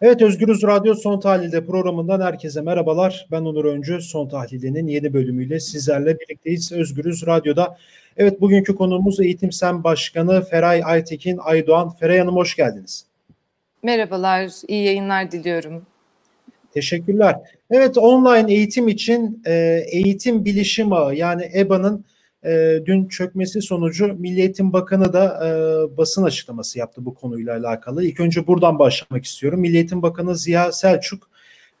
Evet Özgürüz Radyo Son Tahlil'de programından herkese merhabalar. Ben Onur Öncü. Son Tahlil'in yeni bölümüyle sizlerle birlikteyiz Özgürüz Radyo'da. Evet bugünkü konuğumuz Eğitim Sen Başkanı Feray Aytekin Aydoğan. Feray Hanım hoş geldiniz. Merhabalar, iyi yayınlar diliyorum. Teşekkürler. Evet online eğitim için e, eğitim bilişim ağı yani EBA'nın e, dün çökmesi sonucu Milli Eğitim Bakanı da e, basın açıklaması yaptı bu konuyla alakalı. İlk önce buradan başlamak istiyorum. Milli Eğitim Bakanı Ziya Selçuk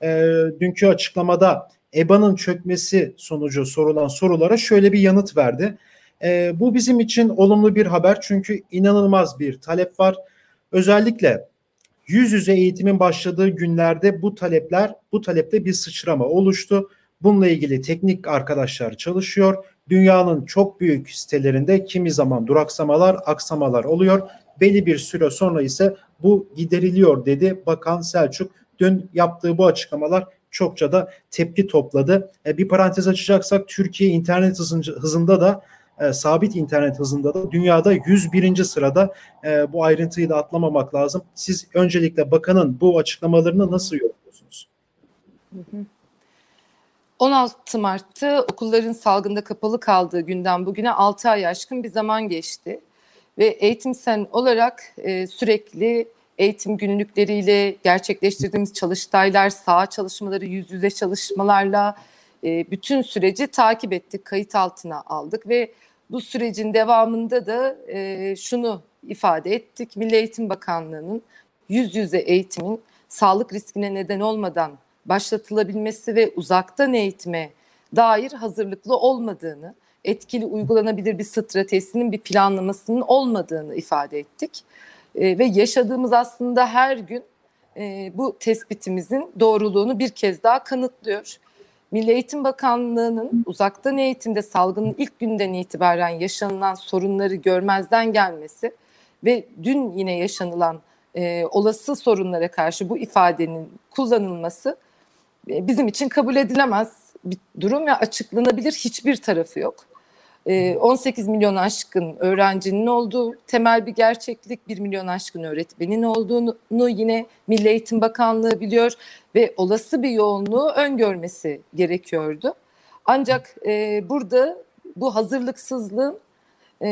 e, dünkü açıklamada EBA'nın çökmesi sonucu sorulan sorulara şöyle bir yanıt verdi. E, bu bizim için olumlu bir haber çünkü inanılmaz bir talep var. Özellikle yüz yüze eğitimin başladığı günlerde bu talepler, bu talepte bir sıçrama oluştu. Bununla ilgili teknik arkadaşlar çalışıyor. Dünyanın çok büyük sitelerinde kimi zaman duraksamalar, aksamalar oluyor. Belli bir süre sonra ise bu gideriliyor dedi Bakan Selçuk. Dün yaptığı bu açıklamalar çokça da tepki topladı. E, bir parantez açacaksak Türkiye internet hızında da e, sabit internet hızında da dünyada 101. sırada e, bu ayrıntıyı da atlamamak lazım. Siz öncelikle bakanın bu açıklamalarını nasıl yorumluyorsunuz? Hı hı. 16 Mart'ta okulların salgında kapalı kaldığı günden bugüne 6 ay aşkın bir zaman geçti. Ve Eğitim Sen olarak e, sürekli eğitim günlükleriyle gerçekleştirdiğimiz çalıştaylar, saha çalışmaları, yüz yüze çalışmalarla e, bütün süreci takip ettik, kayıt altına aldık ve bu sürecin devamında da e, şunu ifade ettik. Milli Eğitim Bakanlığı'nın yüz yüze eğitimin sağlık riskine neden olmadan başlatılabilmesi ve uzaktan eğitime dair hazırlıklı olmadığını, etkili uygulanabilir bir stratejisinin bir planlamasının olmadığını ifade ettik. E, ve yaşadığımız aslında her gün e, bu tespitimizin doğruluğunu bir kez daha kanıtlıyor. Milli Eğitim Bakanlığı'nın uzaktan eğitimde salgının ilk günden itibaren yaşanılan sorunları görmezden gelmesi ve dün yine yaşanılan e, olası sorunlara karşı bu ifadenin kullanılması bizim için kabul edilemez bir durum ve açıklanabilir hiçbir tarafı yok. 18 e, milyon aşkın öğrencinin olduğu temel bir gerçeklik, 1 milyon aşkın öğretmenin olduğunu yine Milli Eğitim Bakanlığı biliyor ve olası bir yoğunluğu öngörmesi gerekiyordu. Ancak e, burada bu hazırlıksızlığın e,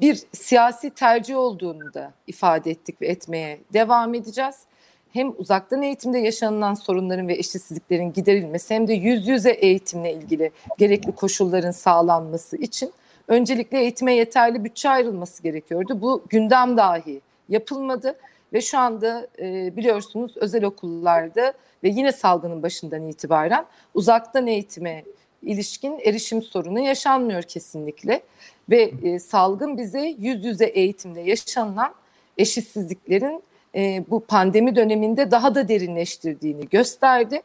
bir siyasi tercih olduğunu da ifade ettik ve etmeye devam edeceğiz hem uzaktan eğitimde yaşanılan sorunların ve eşitsizliklerin giderilmesi hem de yüz yüze eğitimle ilgili gerekli koşulların sağlanması için öncelikle eğitime yeterli bütçe ayrılması gerekiyordu. Bu gündem dahi yapılmadı ve şu anda e, biliyorsunuz özel okullarda ve yine salgının başından itibaren uzaktan eğitime ilişkin erişim sorunu yaşanmıyor kesinlikle ve e, salgın bize yüz yüze eğitimde yaşanılan eşitsizliklerin e, bu pandemi döneminde daha da derinleştirdiğini gösterdi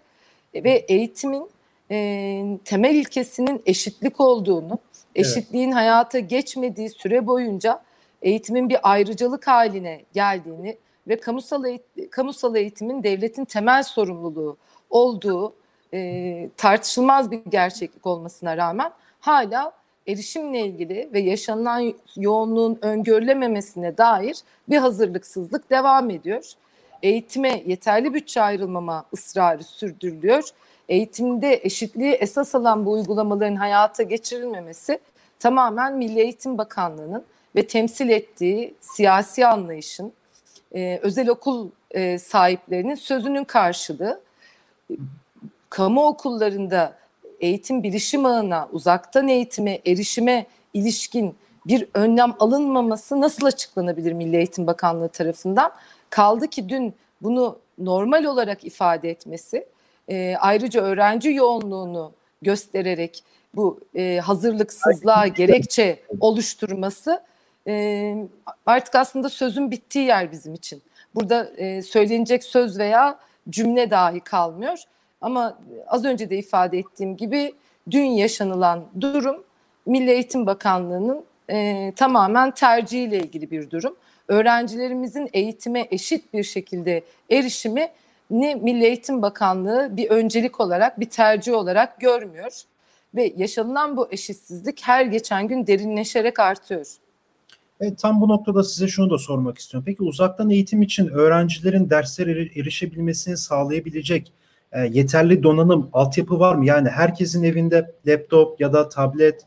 e, ve eğitimin e, temel ilkesinin eşitlik olduğunu, eşitliğin evet. hayata geçmediği süre boyunca eğitimin bir ayrıcalık haline geldiğini ve kamusal, eğitim, kamusal eğitimin devletin temel sorumluluğu olduğu e, tartışılmaz bir gerçeklik olmasına rağmen hala erişimle ilgili ve yaşanılan yoğunluğun öngörülememesine dair bir hazırlıksızlık devam ediyor. Eğitime yeterli bütçe ayrılmama ısrarı sürdürülüyor. Eğitimde eşitliği esas alan bu uygulamaların hayata geçirilmemesi tamamen Milli Eğitim Bakanlığı'nın ve temsil ettiği siyasi anlayışın, e, özel okul e, sahiplerinin sözünün karşılığı. Kamu okullarında eğitim bilişim ağına, uzaktan eğitime, erişime ilişkin bir önlem alınmaması nasıl açıklanabilir Milli Eğitim Bakanlığı tarafından? Kaldı ki dün bunu normal olarak ifade etmesi, e, ayrıca öğrenci yoğunluğunu göstererek bu e, hazırlıksızlığa gerekçe oluşturması e, artık aslında sözün bittiği yer bizim için. Burada e, söylenecek söz veya cümle dahi kalmıyor. Ama az önce de ifade ettiğim gibi dün yaşanılan durum Milli Eğitim Bakanlığı'nın e, tamamen tercihiyle ilgili bir durum. Öğrencilerimizin eğitime eşit bir şekilde erişimi ne Milli Eğitim Bakanlığı bir öncelik olarak bir tercih olarak görmüyor ve yaşanılan bu eşitsizlik her geçen gün derinleşerek artıyor. Evet, tam bu noktada size şunu da sormak istiyorum. Peki uzaktan eğitim için öğrencilerin derslere erişebilmesini sağlayabilecek e, yeterli donanım, altyapı var mı? Yani herkesin evinde laptop ya da tablet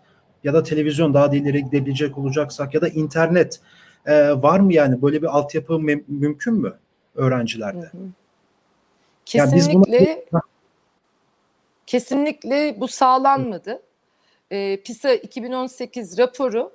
ya da televizyon daha da ileri gidebilecek olacaksak ya da internet e, var mı yani böyle bir altyapı mümkün mü öğrencilerde? Hı hı. Kesinlikle yani buna... kesinlikle bu sağlanmadı. E, PISA 2018 raporu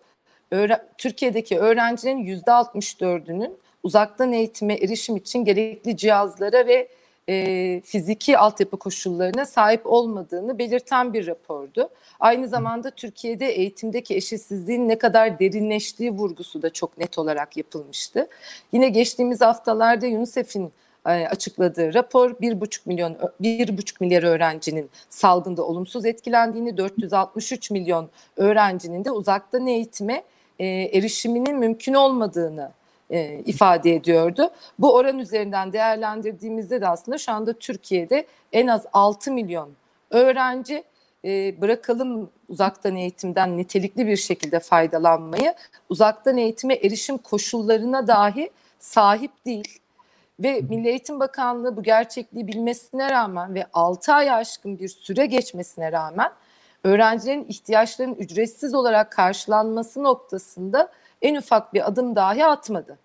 öğre Türkiye'deki öğrencilerin %64'ünün uzaktan eğitime erişim için gerekli cihazlara ve e, fiziki altyapı koşullarına sahip olmadığını belirten bir rapordu. Aynı zamanda Türkiye'de eğitimdeki eşitsizliğin ne kadar derinleştiği vurgusu da çok net olarak yapılmıştı. Yine geçtiğimiz haftalarda UNICEF'in açıkladığı rapor 1,5 milyon 1,5 milyar öğrencinin salgında olumsuz etkilendiğini, 463 milyon öğrencinin de uzaktan eğitime e, erişiminin mümkün olmadığını e, ifade ediyordu. Bu oran üzerinden değerlendirdiğimizde de aslında şu anda Türkiye'de en az 6 milyon öğrenci e, bırakalım uzaktan eğitimden nitelikli bir şekilde faydalanmayı, uzaktan eğitime erişim koşullarına dahi sahip değil. Ve Milli Eğitim Bakanlığı bu gerçekliği bilmesine rağmen ve 6 ay aşkın bir süre geçmesine rağmen öğrencilerin ihtiyaçlarının ücretsiz olarak karşılanması noktasında en ufak bir adım dahi atmadı.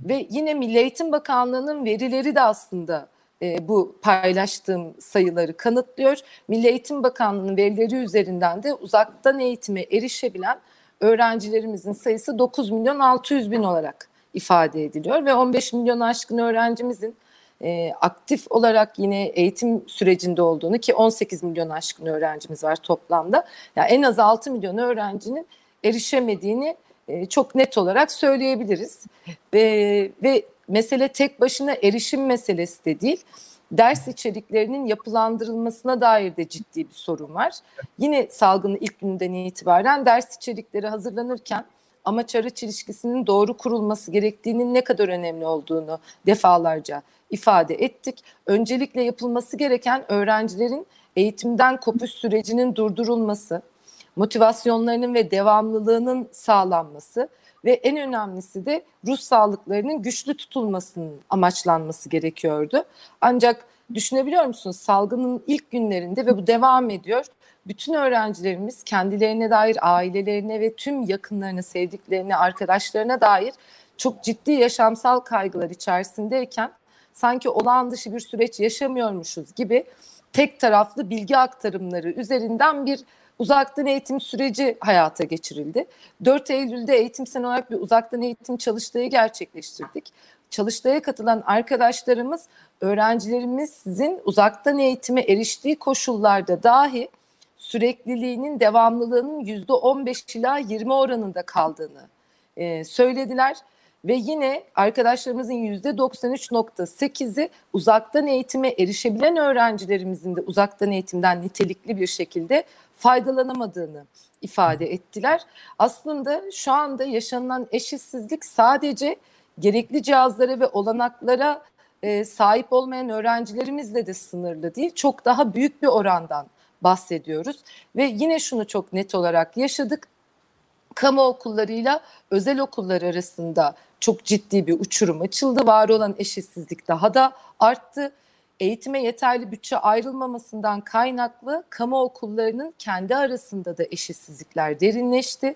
Ve yine Milli Eğitim Bakanlığı'nın verileri de aslında e, bu paylaştığım sayıları kanıtlıyor. Milli Eğitim Bakanlığı'nın verileri üzerinden de uzaktan eğitime erişebilen öğrencilerimizin sayısı 9 milyon 600 bin olarak ifade ediliyor ve 15 milyon aşkın öğrencimizin e, aktif olarak yine eğitim sürecinde olduğunu ki 18 milyon aşkın öğrencimiz var toplamda. Yani en az 6 milyon öğrencinin erişemediğini e, çok net olarak söyleyebiliriz. Ve, ve mesele tek başına erişim meselesi de değil. Ders içeriklerinin yapılandırılmasına dair de ciddi bir sorun var. Yine salgının ilk günden itibaren ders içerikleri hazırlanırken amaç araç ilişkisinin doğru kurulması gerektiğinin ne kadar önemli olduğunu defalarca ifade ettik. Öncelikle yapılması gereken öğrencilerin eğitimden kopuş sürecinin durdurulması, motivasyonlarının ve devamlılığının sağlanması ve en önemlisi de ruh sağlıklarının güçlü tutulmasının amaçlanması gerekiyordu. Ancak düşünebiliyor musunuz salgının ilk günlerinde ve bu devam ediyor. Bütün öğrencilerimiz kendilerine dair, ailelerine ve tüm yakınlarına, sevdiklerine, arkadaşlarına dair çok ciddi yaşamsal kaygılar içerisindeyken sanki olağan dışı bir süreç yaşamıyormuşuz gibi tek taraflı bilgi aktarımları üzerinden bir uzaktan eğitim süreci hayata geçirildi. 4 Eylül'de eğitim sen olarak bir uzaktan eğitim çalıştayı gerçekleştirdik. Çalıştaya katılan arkadaşlarımız öğrencilerimizin uzaktan eğitime eriştiği koşullarda dahi sürekliliğinin devamlılığının yüzde 15 ila 20 oranında kaldığını e, söylediler ve yine arkadaşlarımızın yüzde 93.8'i uzaktan eğitime erişebilen öğrencilerimizin de uzaktan eğitimden nitelikli bir şekilde faydalanamadığını ifade ettiler. Aslında şu anda yaşanılan eşitsizlik sadece gerekli cihazlara ve olanaklara e, sahip olmayan öğrencilerimizle de sınırlı değil. Çok daha büyük bir orandan bahsediyoruz ve yine şunu çok net olarak yaşadık. Kamu okullarıyla özel okullar arasında çok ciddi bir uçurum açıldı. Var olan eşitsizlik daha da arttı. Eğitime yeterli bütçe ayrılmamasından kaynaklı kamu okullarının kendi arasında da eşitsizlikler derinleşti.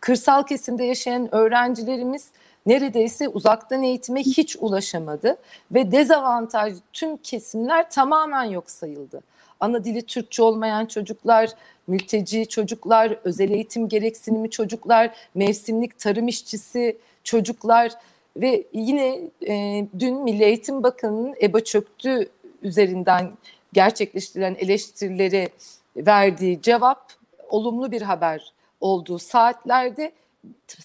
Kırsal kesimde yaşayan öğrencilerimiz neredeyse uzaktan eğitime hiç ulaşamadı ve dezavantaj tüm kesimler tamamen yok sayıldı. Ana dili Türkçe olmayan çocuklar, mülteci çocuklar, özel eğitim gereksinimi çocuklar, mevsimlik tarım işçisi çocuklar ve yine e, dün Milli Eğitim Bakanı'nın EBA çöktü üzerinden gerçekleştirilen eleştirileri verdiği cevap olumlu bir haber olduğu saatlerde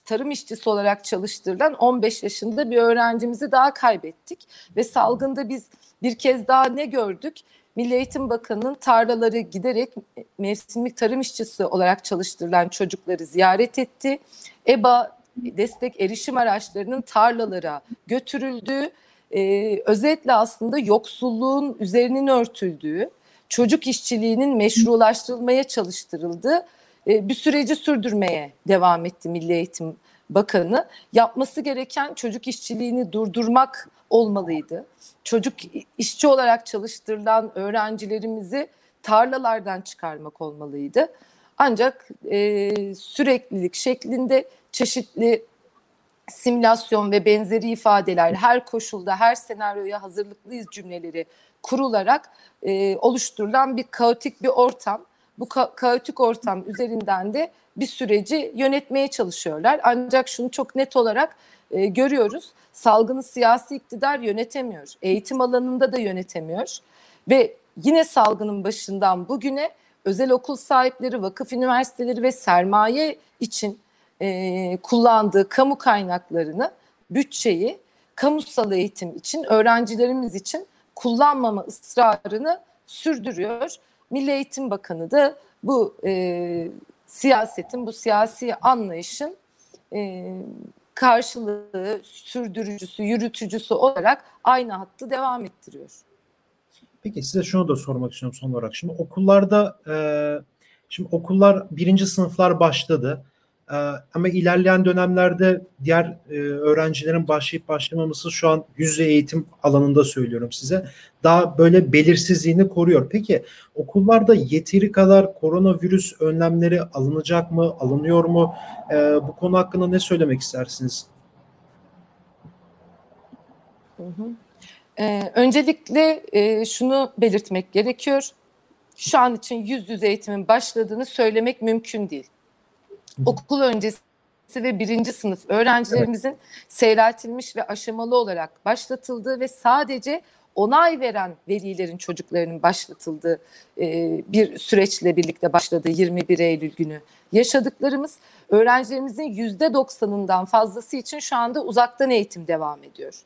tarım işçisi olarak çalıştırılan 15 yaşında bir öğrencimizi daha kaybettik ve salgında biz bir kez daha ne gördük? Milli Eğitim Bakanı'nın tarlaları giderek mevsimlik tarım işçisi olarak çalıştırılan çocukları ziyaret etti. EBA destek erişim araçlarının tarlalara götürüldüğü, e, özetle aslında yoksulluğun üzerinin örtüldüğü, çocuk işçiliğinin meşrulaştırılmaya çalıştırıldığı e, bir süreci sürdürmeye devam etti Milli Eğitim Bakanı yapması gereken çocuk işçiliğini durdurmak olmalıydı. Çocuk işçi olarak çalıştırılan öğrencilerimizi tarlalardan çıkarmak olmalıydı. Ancak e, süreklilik şeklinde çeşitli simülasyon ve benzeri ifadeler her koşulda her senaryoya hazırlıklıyız cümleleri kurularak e, oluşturulan bir kaotik bir ortam. Bu ka- kaotik ortam üzerinden de bir süreci yönetmeye çalışıyorlar. Ancak şunu çok net olarak e, görüyoruz. Salgını siyasi iktidar yönetemiyor. Eğitim alanında da yönetemiyor. Ve yine salgının başından bugüne özel okul sahipleri, vakıf üniversiteleri ve sermaye için e, kullandığı kamu kaynaklarını, bütçeyi kamusal eğitim için, öğrencilerimiz için kullanmama ısrarını sürdürüyor. Milli Eğitim Bakanı da bu e, siyasetin, bu siyasi anlayışın e, karşılığı, sürdürücüsü, yürütücüsü olarak aynı hattı devam ettiriyor. Peki size şunu da sormak istiyorum son olarak. Şimdi okullarda e, şimdi okullar birinci sınıflar başladı. E, ama ilerleyen dönemlerde diğer e, öğrencilerin başlayıp başlamaması şu an yüz eğitim alanında söylüyorum size. Daha böyle belirsizliğini koruyor. Peki okullarda yeteri kadar koronavirüs önlemleri alınacak mı, alınıyor mu? E, bu konu hakkında ne söylemek istersiniz? Hı hı. Ee, öncelikle e, şunu belirtmek gerekiyor. Şu an için yüz yüze eğitimin başladığını söylemek mümkün değil. Okul öncesi ve birinci sınıf öğrencilerimizin evet. seyreltilmiş ve aşamalı olarak başlatıldığı ve sadece onay veren velilerin çocuklarının başlatıldığı e, bir süreçle birlikte başladı 21 Eylül günü. Yaşadıklarımız öğrencilerimizin yüzde doksanından fazlası için şu anda uzaktan eğitim devam ediyor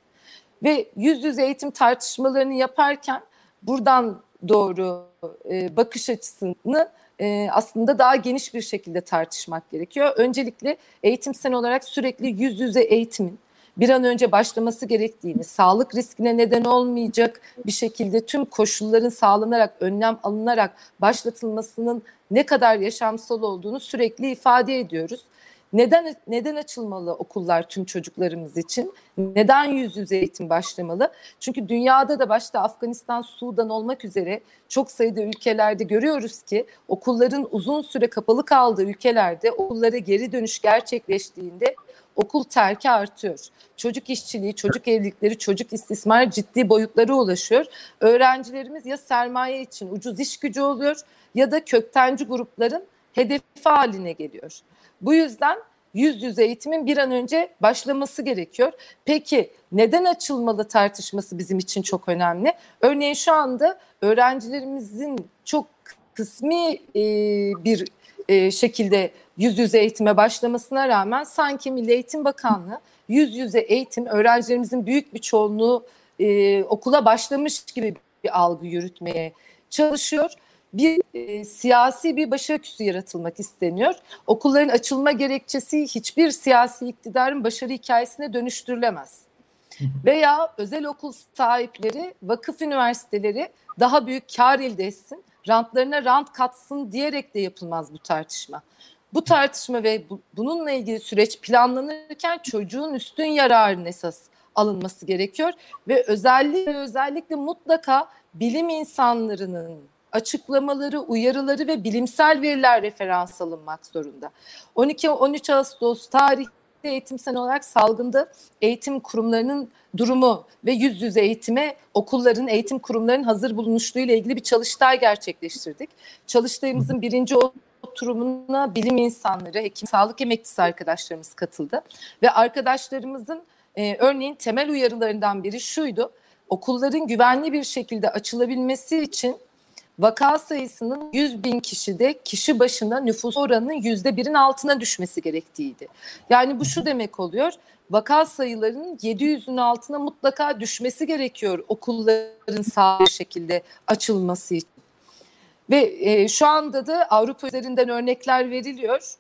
ve yüz yüze eğitim tartışmalarını yaparken buradan doğru e, bakış açısını e, aslında daha geniş bir şekilde tartışmak gerekiyor. Öncelikle eğitimsel olarak sürekli yüz yüze eğitimin bir an önce başlaması gerektiğini, sağlık riskine neden olmayacak bir şekilde tüm koşulların sağlanarak, önlem alınarak başlatılmasının ne kadar yaşamsal olduğunu sürekli ifade ediyoruz. Neden neden açılmalı okullar tüm çocuklarımız için? Neden yüz yüze eğitim başlamalı? Çünkü dünyada da başta Afganistan, Sudan olmak üzere çok sayıda ülkelerde görüyoruz ki okulların uzun süre kapalı kaldığı ülkelerde okullara geri dönüş gerçekleştiğinde okul terki artıyor. Çocuk işçiliği, çocuk evlilikleri, çocuk istismar ciddi boyutlara ulaşıyor. Öğrencilerimiz ya sermaye için ucuz iş gücü oluyor ya da köktenci grupların hedefi haline geliyor. Bu yüzden yüz yüze eğitimin bir an önce başlaması gerekiyor. Peki neden açılmalı tartışması bizim için çok önemli. Örneğin şu anda öğrencilerimizin çok kısmi e, bir e, şekilde yüz yüze eğitime başlamasına rağmen sanki Milli Eğitim Bakanlığı yüz yüze eğitim öğrencilerimizin büyük bir çoğunluğu e, okula başlamış gibi bir algı yürütmeye çalışıyor bir e, siyasi bir başarı yaratılmak isteniyor. Okulların açılma gerekçesi hiçbir siyasi iktidarın başarı hikayesine dönüştürülemez. Veya özel okul sahipleri, vakıf üniversiteleri daha büyük kar elde etsin, rantlarına rant katsın diyerek de yapılmaz bu tartışma. Bu tartışma ve bu, bununla ilgili süreç planlanırken çocuğun üstün yararın esas alınması gerekiyor ve özellikle özellikle mutlaka bilim insanlarının açıklamaları, uyarıları ve bilimsel veriler referans alınmak zorunda. 12-13 Ağustos tarihte eğitimsel olarak salgında eğitim kurumlarının durumu ve yüz yüze eğitime okulların, eğitim kurumlarının hazır bulunuşluğu ile ilgili bir çalıştay gerçekleştirdik. Çalıştayımızın birinci oturumuna bilim insanları, hekim, sağlık emekçisi arkadaşlarımız katıldı. Ve arkadaşlarımızın e, örneğin temel uyarılarından biri şuydu. Okulların güvenli bir şekilde açılabilmesi için vaka sayısının 100 bin kişide kişi başına nüfus oranının yüzde birin altına düşmesi gerektiğiydi. Yani bu şu demek oluyor vaka sayılarının 700'ün altına mutlaka düşmesi gerekiyor okulların sağlıklı şekilde açılması için. Ve e, şu anda da Avrupa üzerinden örnekler veriliyor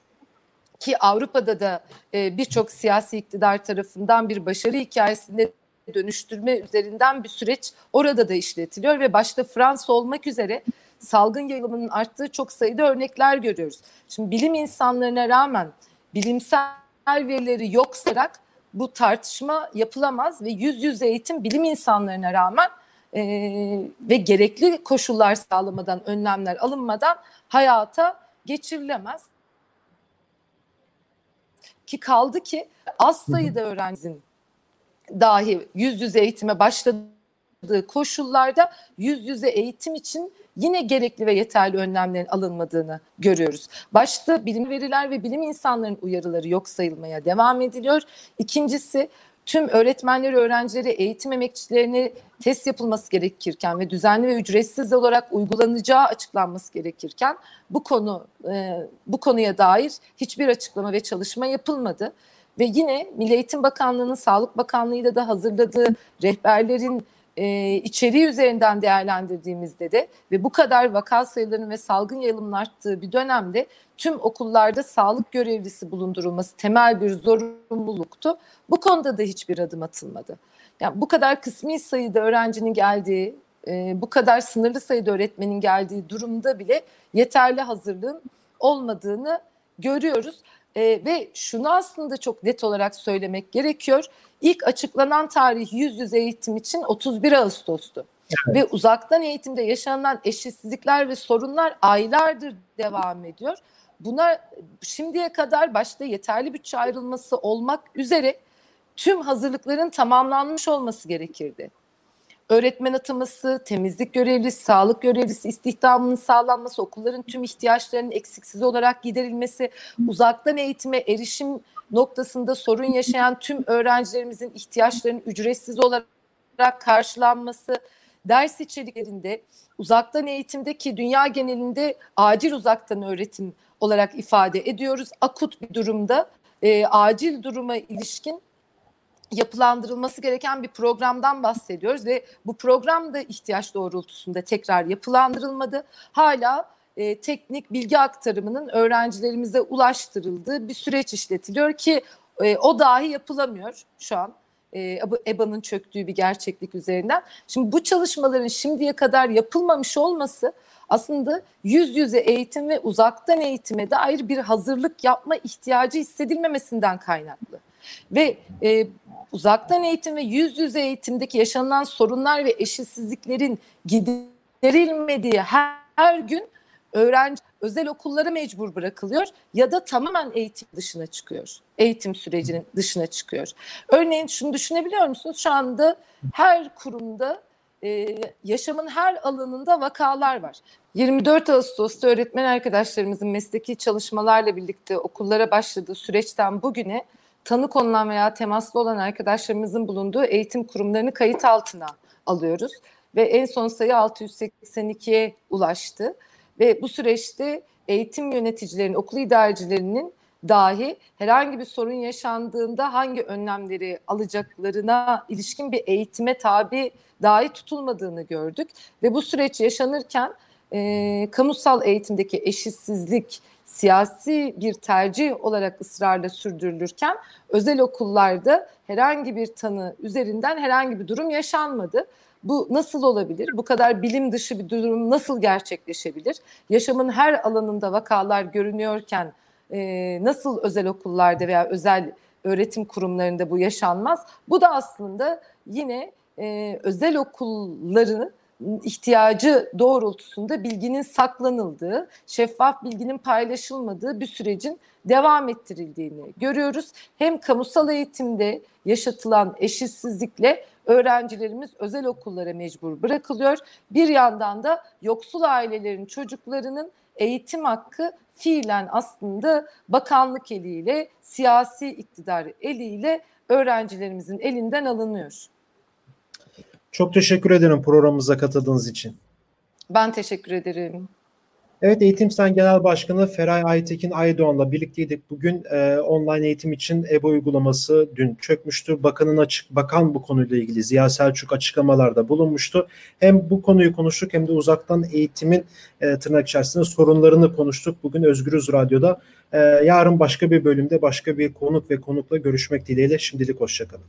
ki Avrupa'da da e, birçok siyasi iktidar tarafından bir başarı hikayesinde dönüştürme üzerinden bir süreç orada da işletiliyor ve başta Fransa olmak üzere salgın yayılımının arttığı çok sayıda örnekler görüyoruz. Şimdi bilim insanlarına rağmen bilimsel verileri yok sayarak bu tartışma yapılamaz ve yüz yüze eğitim bilim insanlarına rağmen e, ve gerekli koşullar sağlamadan, önlemler alınmadan hayata geçirilemez. Ki kaldı ki az sayıda öğrencinin dahi yüz yüze eğitime başladığı koşullarda yüz yüze eğitim için yine gerekli ve yeterli önlemlerin alınmadığını görüyoruz. Başta bilim veriler ve bilim insanların uyarıları yok sayılmaya devam ediliyor. İkincisi tüm öğretmenleri, öğrencileri, eğitim emekçilerini test yapılması gerekirken ve düzenli ve ücretsiz olarak uygulanacağı açıklanması gerekirken bu konu e, bu konuya dair hiçbir açıklama ve çalışma yapılmadı. Ve yine Milli Eğitim Bakanlığı'nın Sağlık Bakanlığı'yla da hazırladığı rehberlerin e, içeriği üzerinden değerlendirdiğimizde de ve bu kadar vaka sayılarının ve salgın yayılımın arttığı bir dönemde tüm okullarda sağlık görevlisi bulundurulması temel bir zorunluluktu. Bu konuda da hiçbir adım atılmadı. Yani bu kadar kısmi sayıda öğrencinin geldiği, e, bu kadar sınırlı sayıda öğretmenin geldiği durumda bile yeterli hazırlığın olmadığını görüyoruz. E, ve şunu aslında çok net olarak söylemek gerekiyor. İlk açıklanan tarih yüz yüze eğitim için 31 Ağustos'tu. Evet. Ve uzaktan eğitimde yaşanan eşitsizlikler ve sorunlar aylardır devam ediyor. Buna şimdiye kadar başta yeterli bütçe ayrılması olmak üzere tüm hazırlıkların tamamlanmış olması gerekirdi öğretmen ataması, temizlik görevlisi, sağlık görevlisi istihdamının sağlanması, okulların tüm ihtiyaçlarının eksiksiz olarak giderilmesi, uzaktan eğitime erişim noktasında sorun yaşayan tüm öğrencilerimizin ihtiyaçlarının ücretsiz olarak karşılanması, ders içeriklerinde uzaktan eğitimdeki dünya genelinde acil uzaktan öğretim olarak ifade ediyoruz. Akut bir durumda e, acil duruma ilişkin yapılandırılması gereken bir programdan bahsediyoruz ve bu program da ihtiyaç doğrultusunda tekrar yapılandırılmadı. Hala e, teknik bilgi aktarımının öğrencilerimize ulaştırıldığı bir süreç işletiliyor ki e, o dahi yapılamıyor şu an. E, EBA'nın çöktüğü bir gerçeklik üzerinden. Şimdi bu çalışmaların şimdiye kadar yapılmamış olması aslında yüz yüze eğitim ve uzaktan eğitime dair bir hazırlık yapma ihtiyacı hissedilmemesinden kaynaklı. Ve e, uzaktan eğitim ve yüz yüze eğitimdeki yaşanılan sorunlar ve eşitsizliklerin giderilmediği her, her gün öğrenci özel okullara mecbur bırakılıyor ya da tamamen eğitim dışına çıkıyor. Eğitim sürecinin dışına çıkıyor. Örneğin şunu düşünebiliyor musunuz? Şu anda her kurumda e, yaşamın her alanında vakalar var. 24 Ağustos'ta öğretmen arkadaşlarımızın mesleki çalışmalarla birlikte okullara başladığı süreçten bugüne tanı konulan veya temaslı olan arkadaşlarımızın bulunduğu eğitim kurumlarını kayıt altına alıyoruz. Ve en son sayı 682'ye ulaştı. Ve bu süreçte eğitim yöneticilerinin, okul idarecilerinin dahi herhangi bir sorun yaşandığında hangi önlemleri alacaklarına ilişkin bir eğitime tabi dahi tutulmadığını gördük. Ve bu süreç yaşanırken e, kamusal eğitimdeki eşitsizlik, siyasi bir tercih olarak ısrarla sürdürülürken özel okullarda herhangi bir tanı üzerinden herhangi bir durum yaşanmadı. Bu nasıl olabilir? Bu kadar bilim dışı bir durum nasıl gerçekleşebilir? Yaşamın her alanında vakalar görünüyorken e, nasıl özel okullarda veya özel öğretim kurumlarında bu yaşanmaz? Bu da aslında yine e, özel okulları ihtiyacı doğrultusunda bilginin saklanıldığı, şeffaf bilginin paylaşılmadığı bir sürecin devam ettirildiğini görüyoruz. Hem kamusal eğitimde yaşatılan eşitsizlikle öğrencilerimiz özel okullara mecbur bırakılıyor. Bir yandan da yoksul ailelerin çocuklarının eğitim hakkı fiilen aslında bakanlık eliyle, siyasi iktidar eliyle öğrencilerimizin elinden alınıyor. Çok teşekkür ederim programımıza katıldığınız için. Ben teşekkür ederim. Evet Eğitim Sen Genel Başkanı Feray Aytekin Aydoğan'la birlikteydik. Bugün e, online eğitim için EBA uygulaması dün çökmüştü. Bakanın açık bakan bu konuyla ilgili Ziya Selçuk açıklamalarda bulunmuştu. Hem bu konuyu konuştuk hem de uzaktan eğitimin e, tırnak içerisinde sorunlarını konuştuk. Bugün Özgürüz Radyo'da. E, yarın başka bir bölümde başka bir konuk ve konukla görüşmek dileğiyle. Şimdilik hoşçakalın.